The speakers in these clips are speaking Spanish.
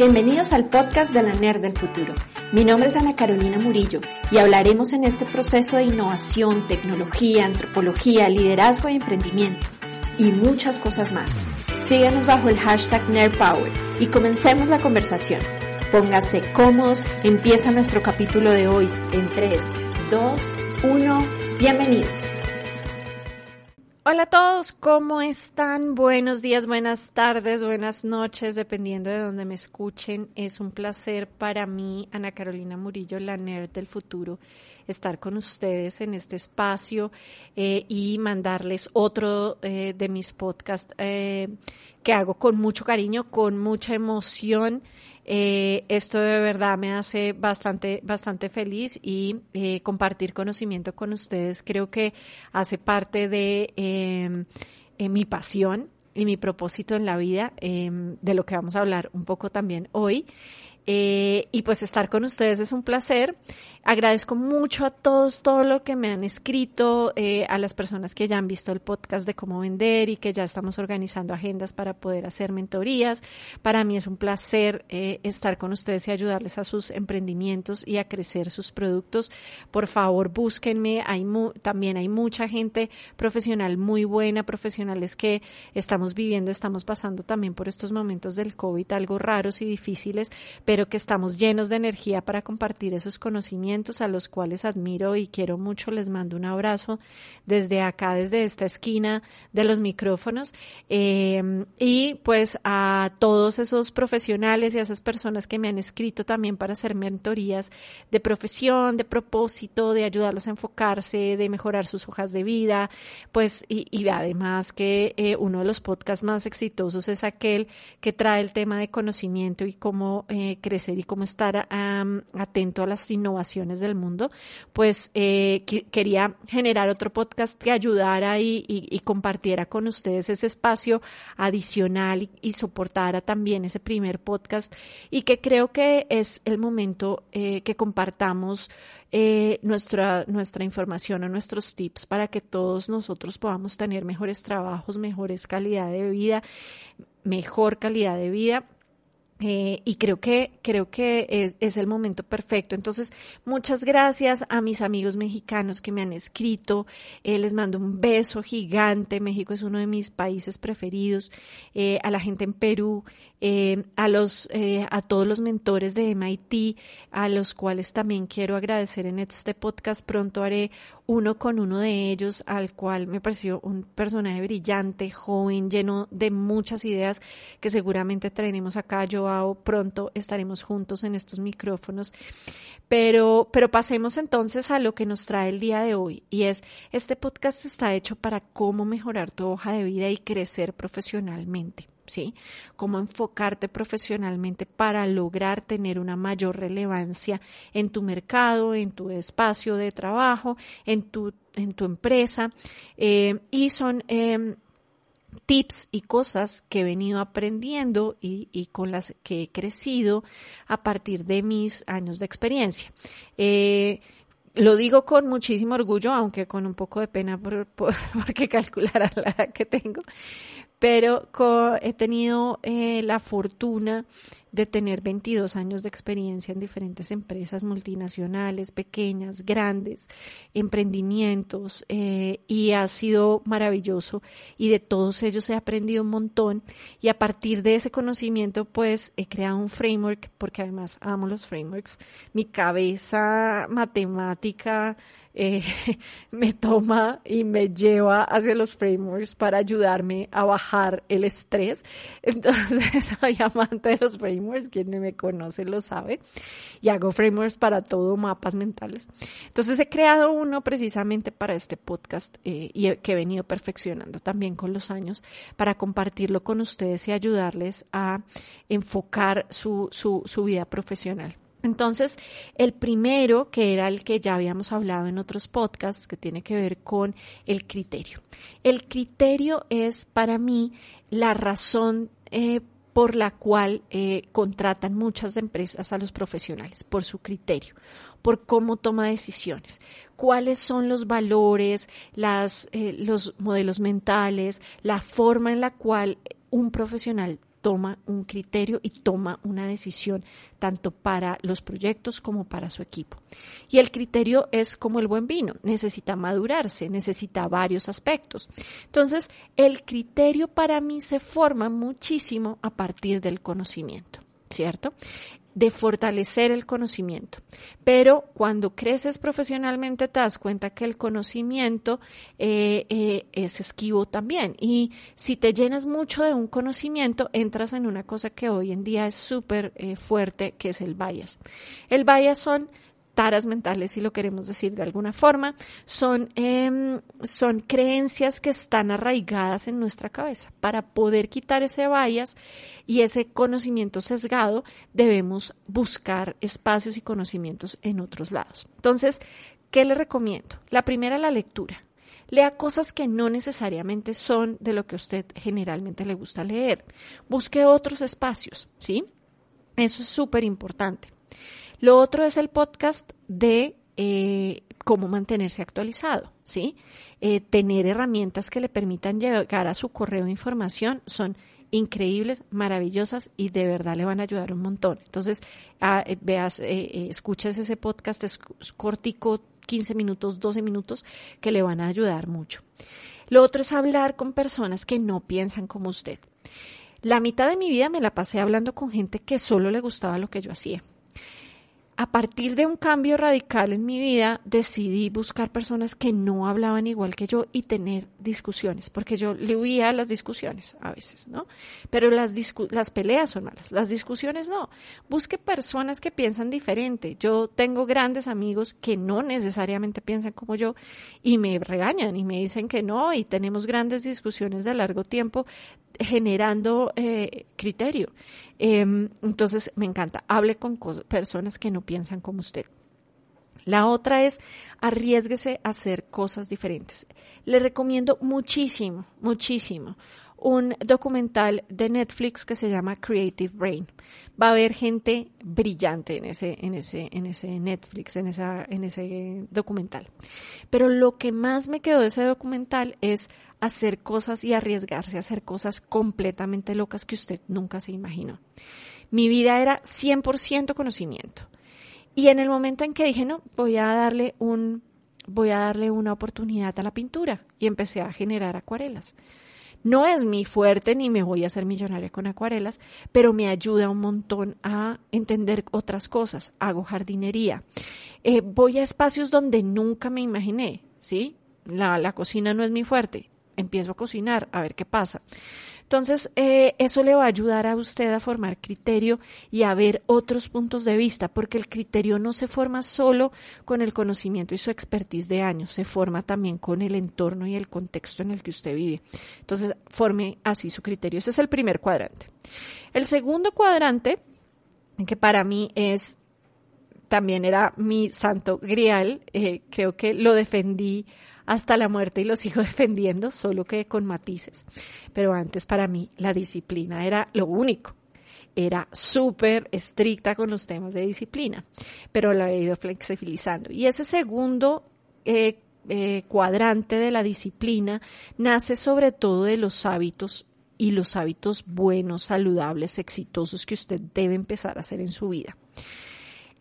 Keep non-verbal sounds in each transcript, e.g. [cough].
Bienvenidos al podcast de la NER del futuro. Mi nombre es Ana Carolina Murillo y hablaremos en este proceso de innovación, tecnología, antropología, liderazgo y emprendimiento y muchas cosas más. Síganos bajo el hashtag NERPower y comencemos la conversación. Póngase cómodos, empieza nuestro capítulo de hoy en 3, 2, 1, bienvenidos. Hola a todos, ¿cómo están? Buenos días, buenas tardes, buenas noches, dependiendo de donde me escuchen. Es un placer para mí, Ana Carolina Murillo, la nerd del futuro, estar con ustedes en este espacio eh, y mandarles otro eh, de mis podcasts eh, que hago con mucho cariño, con mucha emoción. Eh, esto de verdad me hace bastante, bastante feliz y eh, compartir conocimiento con ustedes creo que hace parte de em, eh, mi pasión y mi propósito en la vida, em, de lo que vamos a hablar un poco también hoy. Y pues estar con ustedes es un placer. Agradezco mucho a todos todo lo que me han escrito, eh, a las personas que ya han visto el podcast de cómo vender y que ya estamos organizando agendas para poder hacer mentorías. Para mí es un placer eh, estar con ustedes y ayudarles a sus emprendimientos y a crecer sus productos. Por favor, búsquenme. Hay también hay mucha gente profesional muy buena, profesionales que estamos viviendo, estamos pasando también por estos momentos del COVID, algo raros y difíciles, pero que estamos llenos de energía para compartir esos conocimientos a los cuales admiro y quiero mucho. Les mando un abrazo desde acá, desde esta esquina de los micrófonos. Eh, y pues a todos esos profesionales y a esas personas que me han escrito también para hacer mentorías de profesión, de propósito, de ayudarlos a enfocarse, de mejorar sus hojas de vida, pues y, además que eh, uno de los podcasts más exitosos es aquel que trae el tema de conocimiento y cómo eh, crecer y cómo estar atento a las innovaciones del mundo, pues eh, quería generar otro podcast que ayudara y, compartiera con ustedes ese espacio adicional y, soportara también ese primer podcast y que creo que es el momento eh, que compartamos eh, nuestra, nuestra información o nuestros tips para que todos nosotros podamos tener mejores trabajos, mejores calidad de vida, mejor calidad de vida eh, y creo que, creo que es, el momento perfecto. Entonces, muchas gracias a mis amigos mexicanos que me han escrito. Eh, les mando un beso gigante. México es uno de mis países preferidos. Eh, a la gente en Perú, a los a todos los mentores de MIT a los cuales también quiero agradecer en este podcast pronto haré uno con uno de ellos al cual me pareció un personaje brillante joven lleno de muchas ideas que seguramente traeremos acá. Joao pronto estaremos juntos en estos micrófonos. Pero pero pasemos entonces a lo que nos trae el día de hoy y es este podcast está hecho para cómo mejorar tu hoja de vida y crecer profesionalmente ¿sí? Cómo enfocarte profesionalmente para lograr tener una mayor relevancia en tu mercado, en tu espacio de trabajo, en tu, en tu empresa. Eh, y son em, tips y cosas que he venido aprendiendo y, y, con las que he crecido a partir de mis años de experiencia. Eh, lo digo con muchísimo orgullo, aunque con un poco de pena por, por, [laughs] porque calcular la edad que tengo, pero he tenido eh, la fortuna de tener 22 años de experiencia en diferentes empresas multinacionales, pequeñas, grandes, emprendimientos, eh, y ha sido maravilloso y de todos ellos he aprendido un montón y a partir de ese conocimiento pues he creado un framework, porque además amo los frameworks, mi cabeza matemática, eh, [laughs] me toma y me lleva hacia los frameworks para ayudarme a bajar el estrés. [laughs] Entonces, [laughs] soy amante de los frameworks, quien me conoce lo sabe, y hago frameworks para todo, mapas mentales. Entonces, he creado uno precisamente para este podcast eh, y que he venido perfeccionando también con los años para compartirlo con ustedes y ayudarles a enfocar su, su, su vida profesional. Entonces, el primero, que era el que ya habíamos hablado en otros podcasts, que tiene que ver con el criterio. El criterio es para mí la razón eh, por la cual eh, contratan muchas empresas a los profesionales, por su criterio, por cómo toma decisiones, cuáles son los valores, las, eh, los modelos mentales, la forma en la cual un profesional toma un criterio y toma una decisión tanto para los proyectos como para su equipo. Y el criterio es como el buen vino, necesita madurarse, necesita varios aspectos. Entonces, el criterio para mí se forma muchísimo a partir del conocimiento. ¿cierto? De fortalecer el conocimiento. Pero cuando creces profesionalmente te das cuenta que el conocimiento eh, eh, es esquivo también. Y si te llenas mucho de un conocimiento, entras en una cosa que hoy en día es súper eh, fuerte, que es el bias. El bias son taras mentales, si lo queremos decir de alguna forma, son, em, son creencias que están arraigadas en nuestra cabeza. Para poder quitar ese bias y ese conocimiento sesgado, debemos buscar espacios y conocimientos en otros lados. Entonces, ¿qué le recomiendo? La primera, la lectura. Lea cosas que no necesariamente son de lo que a usted generalmente le gusta leer. Busque otros espacios, ¿sí? Eso es súper importante. Lo otro es el podcast de eh, cómo mantenerse actualizado, ¿sí? Eh, tener herramientas que le permitan llegar a su correo de información son increíbles, maravillosas y de verdad le van a ayudar un montón. Entonces, ah, eh, veas, escuches ese podcast, es cortico, 15 minutos, 12 minutos, que le van a ayudar mucho. Lo otro es hablar con personas que no piensan como usted. La mitad de mi vida me la pasé hablando con gente que solo le gustaba lo que yo hacía a partir de un cambio radical en mi vida, decidí buscar personas que no hablaban igual que yo y tener discusiones, porque yo le huía a las discusiones a veces, ¿no? Pero las, peleas son malas, las discusiones no. Busque personas que piensan diferente. Yo tengo grandes amigos que no necesariamente piensan como yo y me regañan y me dicen que no y tenemos grandes discusiones de largo tiempo generando eh, criterio. Em, entonces, me encanta. Hable con personas que no piensan como usted. La otra es arriesguese a hacer cosas diferentes. Le recomiendo muchísimo, muchísimo un documental de Netflix que se llama Creative Brain. Va a haber gente brillante en ese, en ese, en ese Netflix, en, esa, en ese documental. Pero lo que más me quedó de ese documental es hacer cosas y arriesgarse a hacer cosas completamente locas que usted nunca se imaginó. Mi vida era 100% conocimiento. Y en el momento en que dije, no, voy a darle un, voy a darle una oportunidad a la pintura y empecé a generar acuarelas. No es mi fuerte ni me voy a hacer millonaria con acuarelas, pero me ayuda un montón a entender otras cosas. Hago jardinería. Eh, voy a espacios donde nunca me imaginé, ¿sí? La, la cocina no es mi fuerte empiezo a cocinar, a ver qué pasa. Entonces, eh, eso le va a ayudar a usted a formar criterio y a ver otros puntos de vista, porque el criterio no se forma solo con el conocimiento y su expertise de años, se forma también con el entorno y el contexto en el que usted vive. Entonces, forme así su criterio. Ese es el primer cuadrante. El segundo cuadrante, que para mí es también era mi santo grial, eh, creo que lo defendí hasta la muerte y lo sigo [laughs] defendiendo, solo que con matices. Pero antes para mí la disciplina era lo único. Era súper estricta con los temas de disciplina, pero la he ido flexibilizando. Y ese segundo eh, eh, cuadrante de la disciplina nace sobre todo de los hábitos y los hábitos buenos, saludables, exitosos que usted debe empezar a hacer en su vida.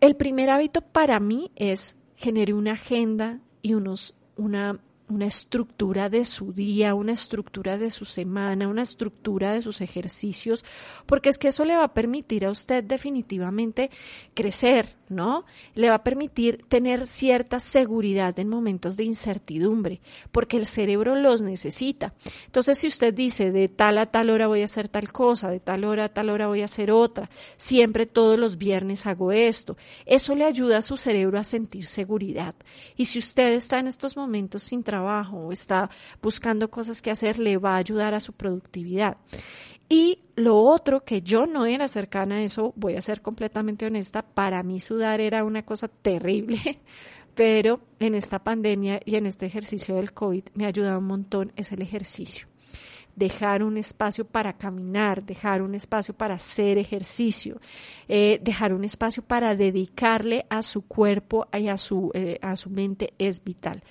El primer hábito para mí es generar una agenda y unos una, una estructura de su día, una estructura de su semana, una estructura de sus ejercicios, porque es que eso le va a permitir a usted definitivamente crecer, ¿no? Le va a permitir tener cierta seguridad en momentos de incertidumbre, porque el cerebro los necesita. Entonces, si usted dice de tal a tal hora voy a hacer tal cosa, de tal hora a tal hora voy a hacer otra, siempre todos los viernes hago esto, eso le ayuda a su cerebro a sentir seguridad. Y si usted está en estos momentos sin trabajo o está buscando cosas que hacer, le va a ayudar a su productividad. Y lo otro que yo no era cercana a eso, voy a ser completamente honesta, para mí sudar era una cosa terrible, [laughs] pero en esta pandemia y en este ejercicio del COVID me ha ayudado un montón es el ejercicio. Dejar un espacio para caminar, dejar un espacio para hacer ejercicio, eh, dejar un espacio para dedicarle a su cuerpo y a su, eh, a su mente es vital.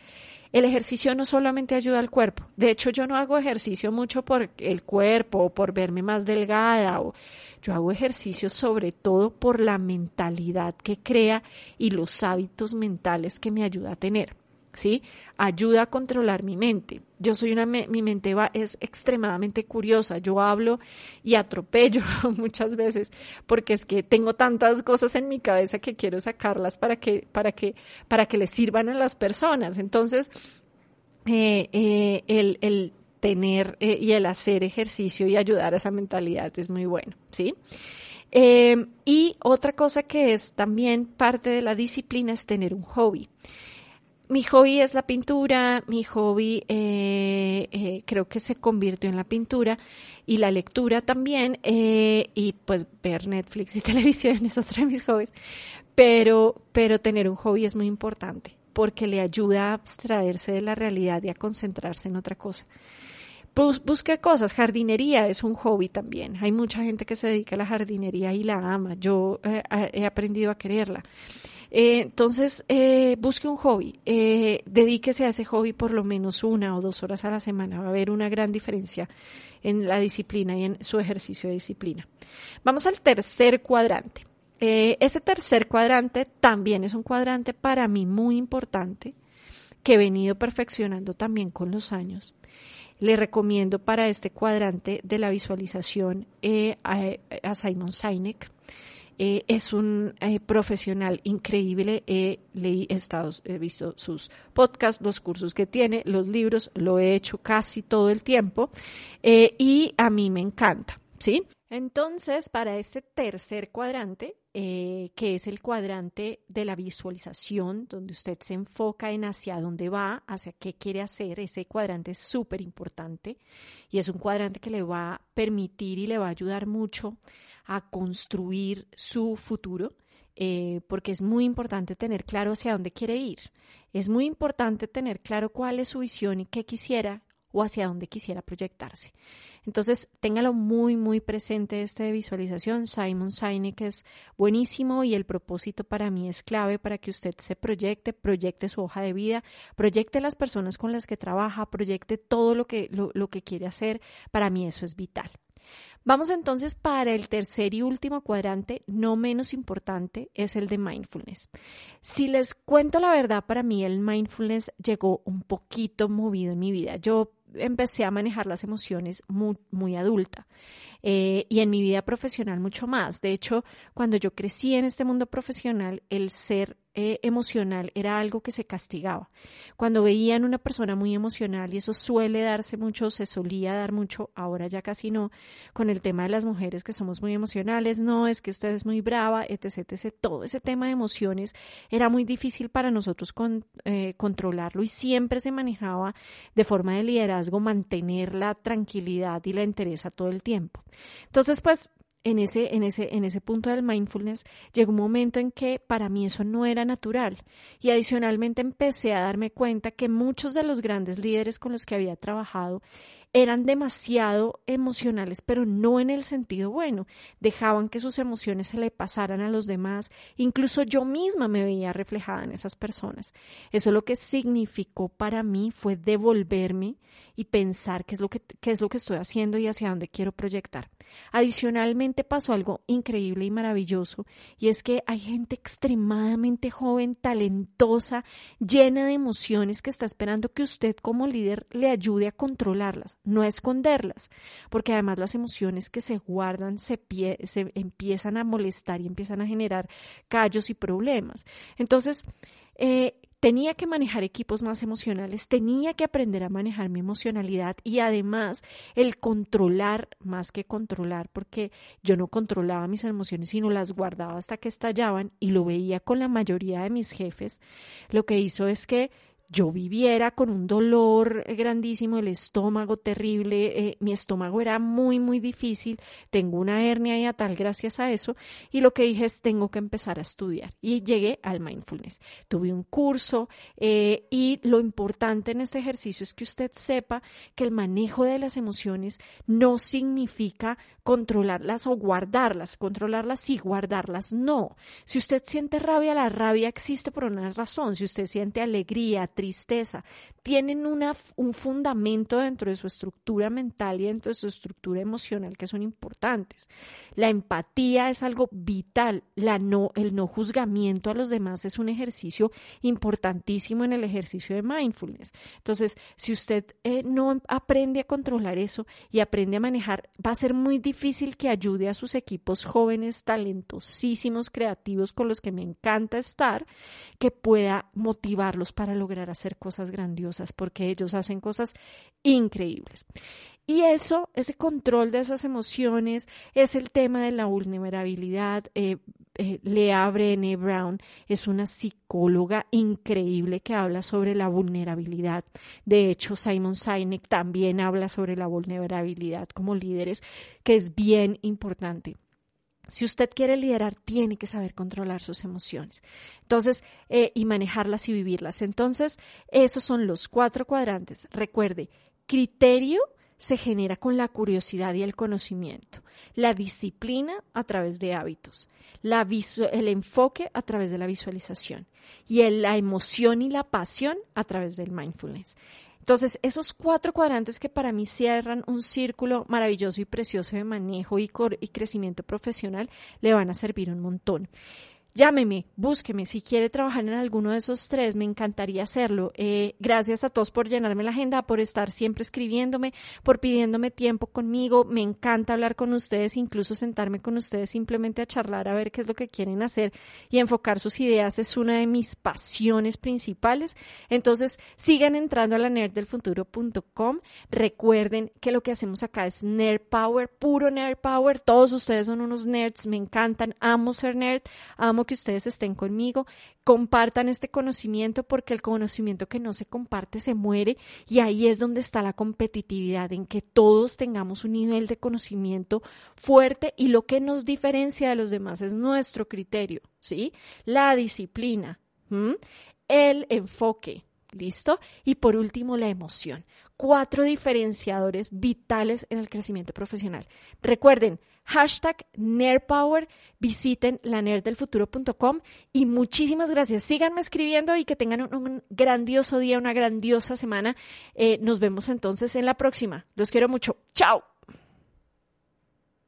El ejercicio no solamente ayuda al cuerpo. De hecho, yo no hago ejercicio mucho por el cuerpo o por verme más delgada. O, yo hago ejercicio sobre todo por la mentalidad que crea y los hábitos mentales que me ayuda a tener. ¿Sí? Ayuda a controlar mi mente. Yo soy una, mi mente va, es extremadamente curiosa. Yo hablo y atropello [laughs] muchas veces porque es que tengo tantas cosas en mi cabeza que quiero sacarlas para que, para que, para que les sirvan a las personas. Entonces, eh, eh, el, el, tener eh, y el hacer ejercicio y ayudar a esa mentalidad es muy bueno, ¿sí? y otra cosa que es también parte de la disciplina es tener un hobby mi hobby es la pintura, mi hobby eh, eh, creo que se convirtió en la pintura y la lectura también, eh, y pues ver Netflix y [laughs] televisión es otro de mis hobbies, pero, pero tener un hobby es muy importante porque le ayuda a abstraerse de la realidad y a concentrarse en otra cosa. busque cosas, jardinería es un hobby también. Hay mucha gente que se dedica a la jardinería y la ama. Yo he aprendido a quererla. Eh, entonces, eh, busque un hobby, eh, dedíquese a ese hobby por lo menos una o dos horas a la semana. Va a haber una gran diferencia en la disciplina y en su ejercicio de disciplina. Vamos al tercer cuadrante. ese tercer cuadrante también es un cuadrante para mí muy importante que he venido perfeccionando también con los años. Le recomiendo para este cuadrante de la visualización a, Simon Sinek. Eh, es un eh, profesional increíble. He, leí, he visto sus podcasts, los cursos que tiene, los libros, lo he hecho casi todo el tiempo eh, y a mí me encanta, ¿sí? Entonces, para este tercer cuadrante, que es el cuadrante de la visualización, donde usted se enfoca en hacia dónde va, hacia qué quiere hacer, ese cuadrante es súper importante y es un cuadrante que le va a permitir y le va a ayudar mucho a construir su futuro, eh, porque es muy importante tener claro hacia dónde quiere ir. Es muy importante tener claro cuál es su visión y qué quisiera o hacia dónde quisiera proyectarse. Entonces, téngalo muy, muy presente este de visualización. Simon Sinek es buenísimo y el propósito para mí es clave para que usted se proyecte, proyecte su hoja de vida, proyecte las personas con las que trabaja, proyecte todo lo que, lo que quiere hacer. Para mí eso es vital. Vamos entonces para el tercer y último cuadrante, no menos importante, es el de mindfulness. Si les cuento la verdad, para mí el mindfulness llegó un poquito movido en mi vida. Yo empecé a manejar las emociones muy, muy adulta eh, y en mi vida profesional mucho más. De hecho, cuando yo crecí en este mundo profesional, el ser eh, emocional era algo que se castigaba. Cuando veían una persona muy emocional, y eso suele darse mucho, se solía dar mucho, ahora ya casi no, con el tema de las mujeres que somos muy emocionales, no, es que usted es muy brava, etc., etc., todo ese tema de emociones era muy difícil para nosotros eh, controlarlo y siempre se manejaba de forma de liderazgo mantener la tranquilidad y la entereza todo el tiempo. Entonces, pues en ese, en ese, en ese punto del mindfulness, llegó un momento en que para mí eso no era natural. Y adicionalmente empecé a darme cuenta que muchos de los grandes líderes con los que había trabajado eran demasiado emocionales, pero no en el sentido bueno. Dejaban que sus emociones se le pasaran a los demás. Incluso yo misma me veía reflejada en esas personas. Eso lo que significó para mí fue devolverme y pensar qué es lo que, qué es lo que estoy haciendo y hacia dónde quiero proyectar. Adicionalmente pasó algo increíble y maravilloso y es que hay gente extremadamente joven, talentosa, llena de emociones que está esperando que usted como líder le ayude a controlarlas no esconderlas, porque además las emociones que se guardan se, se empiezan a molestar y empiezan a generar callos y problemas. Entonces, eh, tenía que manejar equipos más emocionales, tenía que aprender a manejar mi emocionalidad y además el controlar más que controlar, porque yo no controlaba mis emociones, sino las guardaba hasta que estallaban y lo veía con la mayoría de mis jefes, lo que hizo es que yo viviera con un dolor grandísimo, el estómago terrible, eh, mi estómago era muy, muy difícil, tengo una hernia y a tal gracias a eso, y lo que dije es tengo que empezar a estudiar. Y llegué al mindfulness. Tuve un curso eh, y lo importante en este ejercicio es que usted sepa que el manejo de las emociones no significa controlarlas o guardarlas, controlarlas y guardarlas no. Si usted siente rabia, la rabia existe por una razón. Si usted siente alegría, tristeza. Tienen una, un fundamento dentro de su estructura mental y dentro de su estructura emocional que son importantes. La empatía es algo vital. La no, el no juzgamiento a los demás es un ejercicio importantísimo en el ejercicio de mindfulness. Entonces, si usted eh, no aprende a controlar eso y aprende a manejar, va a ser muy difícil que ayude a sus equipos jóvenes, talentosísimos, creativos con los que me encanta estar, que pueda motivarlos para lograr hacer cosas grandiosas, porque ellos hacen cosas increíbles. Y eso, ese control de esas emociones, es el tema de la vulnerabilidad. Eh, eh, Lea Brown es una psicóloga increíble que habla sobre la vulnerabilidad. De hecho, Simon Sinek también habla sobre la vulnerabilidad como líderes, que es bien importante. Si usted quiere liderar, tiene que saber controlar sus emociones. Entonces, eh, y manejarlas y vivirlas. Entonces, esos son los cuatro cuadrantes. Recuerde, criterio, se genera con la curiosidad y el conocimiento, la disciplina a través de hábitos, el enfoque a través de la visualización y la emoción y la pasión a través del mindfulness. Entonces, esos cuatro cuadrantes que para mí cierran un círculo maravilloso y precioso de manejo y, y crecimiento profesional le van a servir un montón llámeme, búsqueme. Si quiere trabajar en alguno de esos tres, me encantaría hacerlo. Eh, gracias a todos por llenarme la agenda, por estar siempre escribiéndome, por pidiéndome tiempo conmigo. Me encanta hablar con ustedes, incluso sentarme con ustedes simplemente a charlar, a ver qué es lo que quieren hacer y enfocar sus ideas. Es una de mis pasiones principales. Entonces, sigan entrando a la nerddelfuturo.com. Recuerden que lo que hacemos acá es Nerd Power, puro Nerd Power. Todos ustedes son unos nerds, me encantan, amo ser nerd, amo que ustedes estén conmigo, compartan este conocimiento porque el conocimiento que no se comparte se muere y ahí es donde está la competitividad, en que todos tengamos un nivel de conocimiento fuerte y lo que nos diferencia de los demás es nuestro criterio, ¿sí? La disciplina, el enfoque, ¿listo? Y por último, la emoción. Cuatro diferenciadores vitales en el crecimiento profesional. Recuerden, hashtag NerdPower, visiten lanerddelfuturo.com y muchísimas gracias. Síganme escribiendo y que tengan un, grandioso día, una grandiosa semana. Eh, nos vemos entonces en la próxima. Los quiero mucho. Chao.